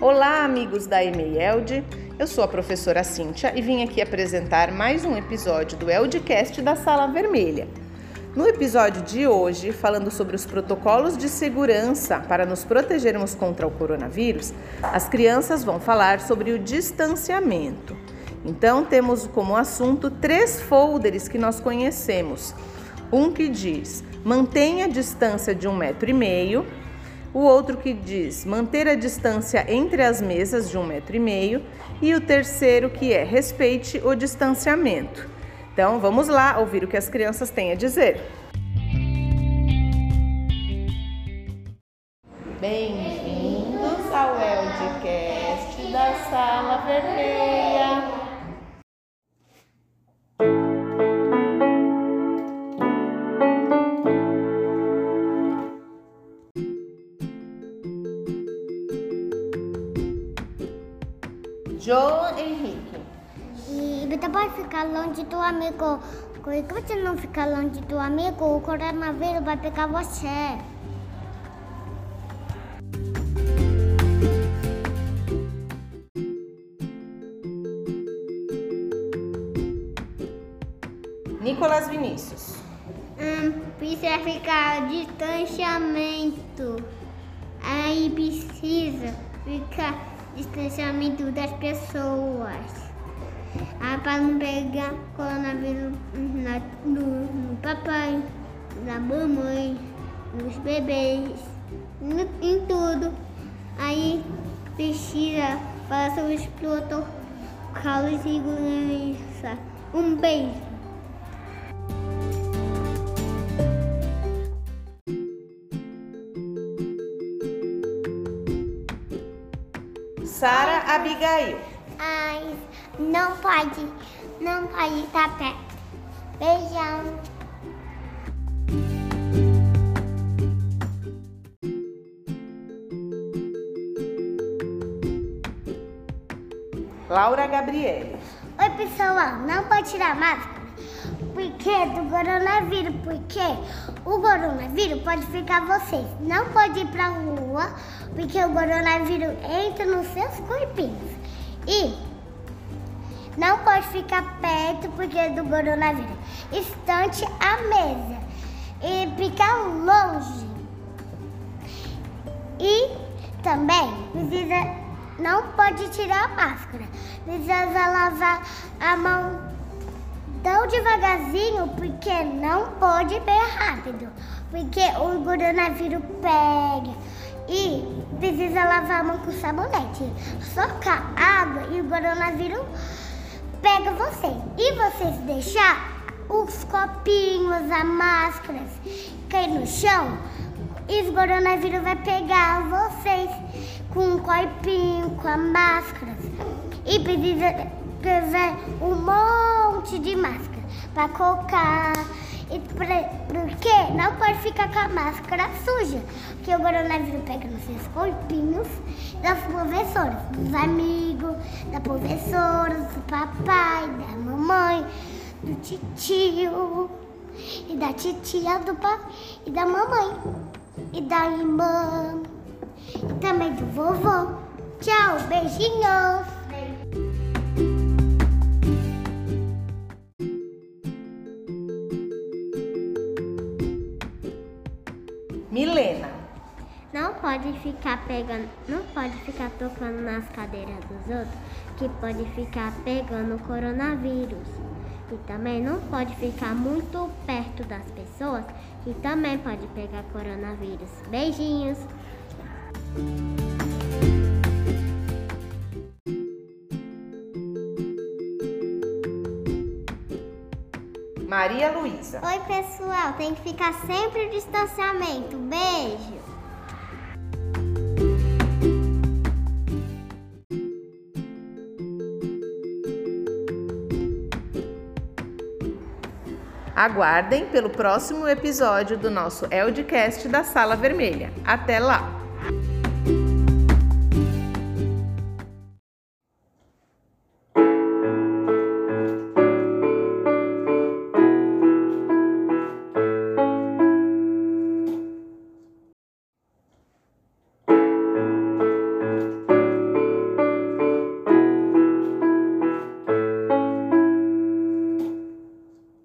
Olá, amigos da EMEIELD. Eu sou a professora Cíntia e vim aqui apresentar mais um episódio do ELDcast da Sala Vermelha. No episódio de hoje, falando sobre os protocolos de segurança para nos protegermos contra o coronavírus, as crianças vão falar sobre o distanciamento. Então, temos como assunto três folders que nós conhecemos. Um que diz mantenha a distância de um metro e meio, o outro que diz manter a distância entre as mesas de um metro e meio e o terceiro que é respeite o distanciamento. Então vamos lá ouvir o que as crianças têm a dizer. Bem-vindos ao Eldcast da Sala Vermelha. João Henrique. Você pode ficar longe do amigo. Se você não ficar longe do amigo, o coronavírus vai pegar você. Nicolas Vinícius. Hum, precisa ficar distanciamento. Aí precisa ficar distanciamento das pessoas. Ah, para não pegar coronavírus na, no, no papai, na mamãe, nos bebês, no, em tudo. Aí precisa fazer os protocolos de segurança. Um beijo. Sara Abigail. Não pode, não pode estar perto. Beijão. Laura Gabriele. Oi, pessoal, não pode tirar máscara. Porque do coronavírus, porque o coronavírus pode ficar vocês. Não pode ir pra rua, porque o coronavírus entra nos seus corpinhos. E não pode ficar perto, porque do coronavírus. Estante à mesa. E ficar longe. E também precisa, não pode tirar a máscara. Precisa lavar a mão tão devagarzinho, porque não pode bem rápido. Porque o coronavírus pega. E precisa lavar a mão com sabonete. Socar água e o coronavírus pega você. E vocês deixar os copinhos, as máscaras cair no chão, e o coronavírus vai pegar vocês com o copinho, com as máscaras. E precisa pegar um monte de máscara para colocar. E porque não pode ficar com a máscara suja, porque o coronavírus pega nos seus corpinhos das professoras, dos amigos, da professora, do papai, da mamãe, do tio e da titia do pai e da mamãe e da irmã e também do vovô. Tchau, beijinhos. Não pode ficar pegando, não pode ficar tocando nas cadeiras dos outros, que pode ficar pegando o coronavírus. E também não pode ficar muito perto das pessoas, que também pode pegar coronavírus. Beijinhos. Maria Luísa. Oi, pessoal, tem que ficar sempre o distanciamento. Beijo. Aguardem pelo próximo episódio do nosso Eldcast da Sala Vermelha. Até lá!